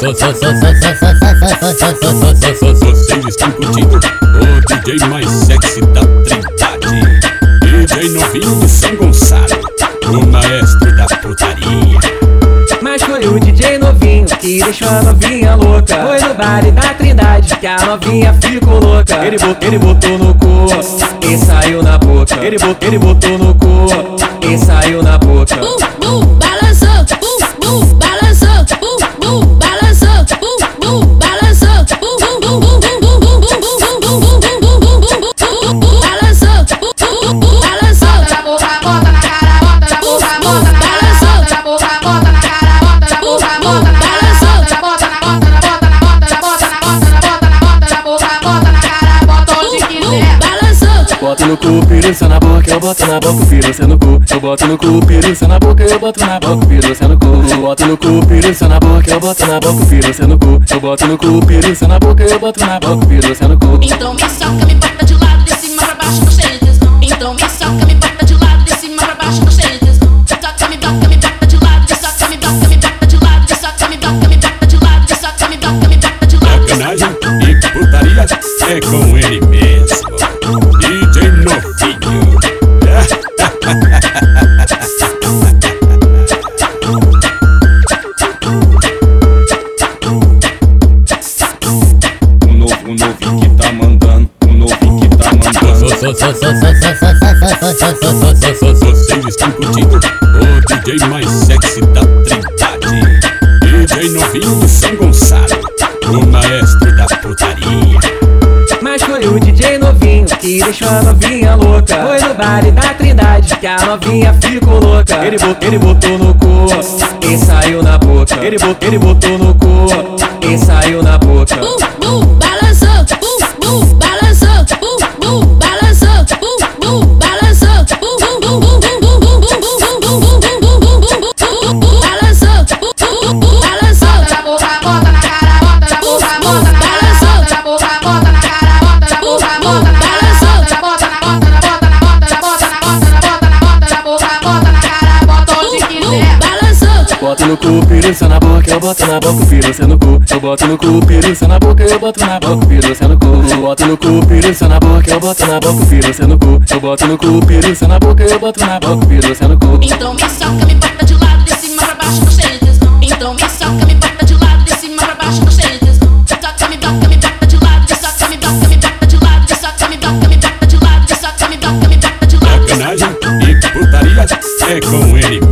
Vocês estão curtindo o DJ mais sexy da Trindade. DJ novinho de São Gonçalo, o maestro da putaria. Mas foi o DJ novinho que deixou a novinha louca. Foi no baile da Trindade que a novinha ficou louca. Ele botou, ele botou no cu e saiu na boca. Ele botou, ele botou no cu Boto no cu, piruça na boca, eu boto na boca, piruça no cu. Eu boto no cu, piruça na boca, eu boto na boca, piruça no cu. Eu boto no cu, piruça na boca, eu boto na boca, piruça no cu. Eu boto no cu, piruça na boca, eu boto na boca, piruça no cu. Então me soca, me bota de lado, Vocês estão curtindo o DJ mais sexy da Trindade. DJ novinho São Gonçalo, o maestro da putaria. Mas foi o DJ novinho que deixou a novinha louca. Foi no baile da Trindade que a novinha ficou louca. Ele botou, ele botou no cu e saiu na boca. Ele botou, ele botou no cu e saiu na boca. No cu, piruça na boca, eu boto na boca, piruça no cu. Eu boto no cu, piruça na boca, eu boto na boca, piruça no cu. Eu boto no cu, piruça na boca, eu boto na boca, piruça no cu. Eu boto no cu, piruça na boca, eu boto na boca, piruça no cu. Então me soca, me bota de lado, de cima pra baixo, tô cheio de tesão. Então me soca, me bota de lado, de cima pra baixo, tô cheio de tesão. Toca, me bota, me bota de lado, de soca, me bota, me bota de lado, de soca, me bota, me bota de lado, de soca, me bota, me bota de lado. Sacanagem e putaria é com